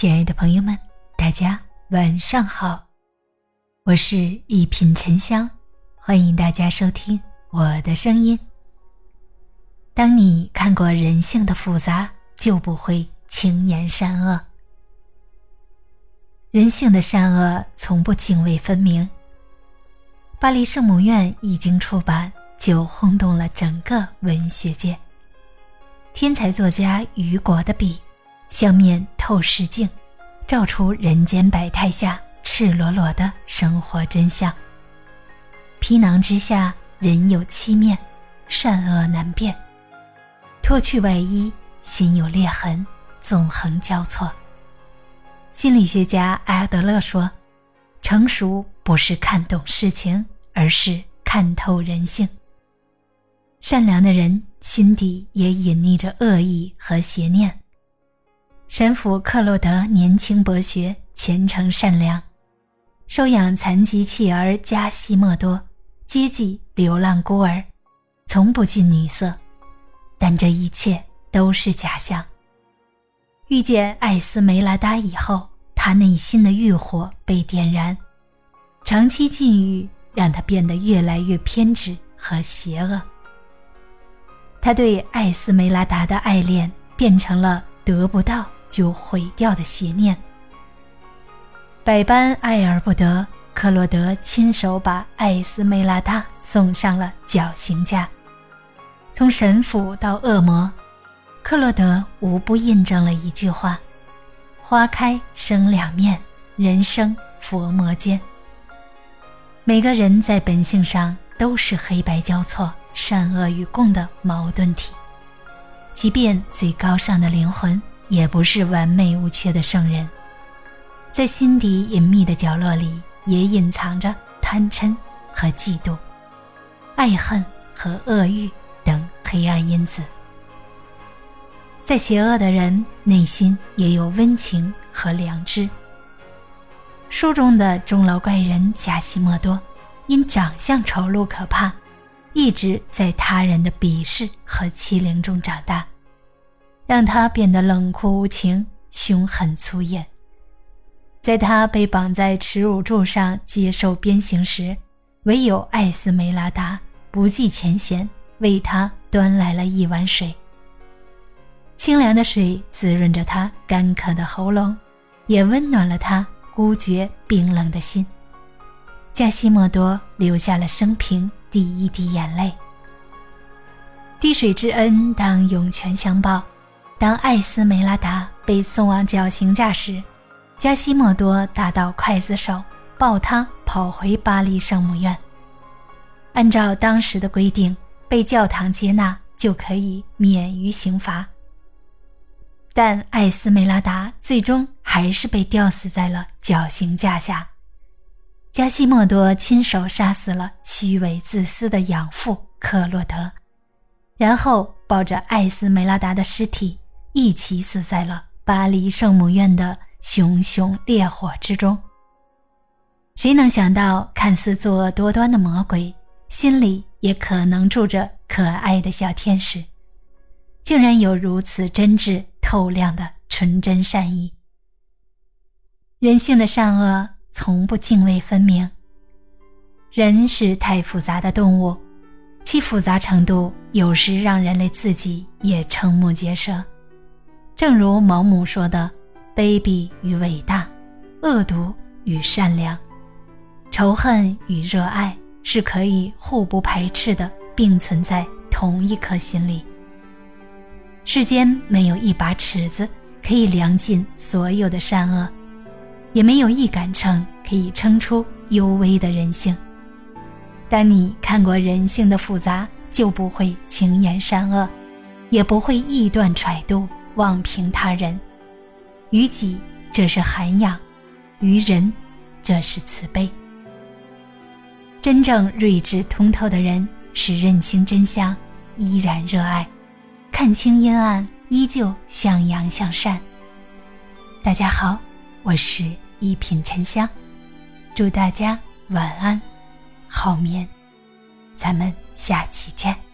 亲爱的朋友们，大家晚上好，我是一品沉香，欢迎大家收听我的声音。当你看过人性的复杂，就不会轻言善恶。人性的善恶从不泾渭分明。巴黎圣母院一经出版，就轰动了整个文学界。天才作家雨果的笔，像面透视镜，照出人间百态下赤裸裸的生活真相。皮囊之下，人有七面，善恶难辨。脱去外衣，心有裂痕，纵横交错。心理学家埃德勒说：“成熟不是看懂事情，而是看透人性。”善良的人心底也隐匿着恶意和邪念。神父克洛德年轻博学、虔诚善良，收养残疾弃儿加西莫多，接济流浪孤儿，从不近女色。但这一切都是假象。遇见艾斯梅拉达以后，他内心的欲火被点燃，长期禁欲让他变得越来越偏执和邪恶。他对艾斯梅拉达的爱恋变成了得不到就毁掉的邪念。百般爱而不得，克洛德亲手把艾斯梅拉达送上了绞刑架。从神父到恶魔，克洛德无不印证了一句话：“花开生两面，人生佛魔间。”每个人在本性上都是黑白交错。善恶与共的矛盾体，即便最高尚的灵魂，也不是完美无缺的圣人，在心底隐秘的角落里，也隐藏着贪嗔和嫉妒、爱恨和恶欲等黑暗因子。在邪恶的人内心，也有温情和良知。书中的钟楼怪人贾西莫多，因长相丑陋可怕。一直在他人的鄙视和欺凌中长大，让他变得冷酷无情、凶狠粗野。在他被绑在耻辱柱上接受鞭刑时，唯有艾斯梅拉达不计前嫌，为他端来了一碗水。清凉的水滋润着他干渴的喉咙，也温暖了他孤绝冰冷的心。加西莫多流下了生平。第一滴眼泪，滴水之恩当涌泉相报。当艾斯梅拉达被送往绞刑架时，加西莫多打到刽子手，抱他跑回巴黎圣母院。按照当时的规定，被教堂接纳就可以免于刑罚。但艾斯梅拉达最终还是被吊死在了绞刑架下。加西莫多亲手杀死了虚伪自私的养父克洛德，然后抱着艾斯梅拉达的尸体一起死在了巴黎圣母院的熊熊烈火之中。谁能想到，看似作恶多端的魔鬼，心里也可能住着可爱的小天使，竟然有如此真挚透亮的纯真善意。人性的善恶。从不泾渭分明。人是太复杂的动物，其复杂程度有时让人类自己也瞠目结舌。正如毛姆说的：“卑鄙与伟大，恶毒与善良，仇恨与热爱是可以互不排斥的，并存在同一颗心里。世间没有一把尺子可以量尽所有的善恶。”也没有一杆秤可以称出幽微的人性。当你看过人性的复杂，就不会轻言善恶，也不会臆断揣度、妄评他人。于己，这是涵养；于人，这是慈悲。真正睿智通透的人，是认清真相，依然热爱；看清阴暗，依旧向阳向善。大家好。我是一品沉香，祝大家晚安，好眠，咱们下期见。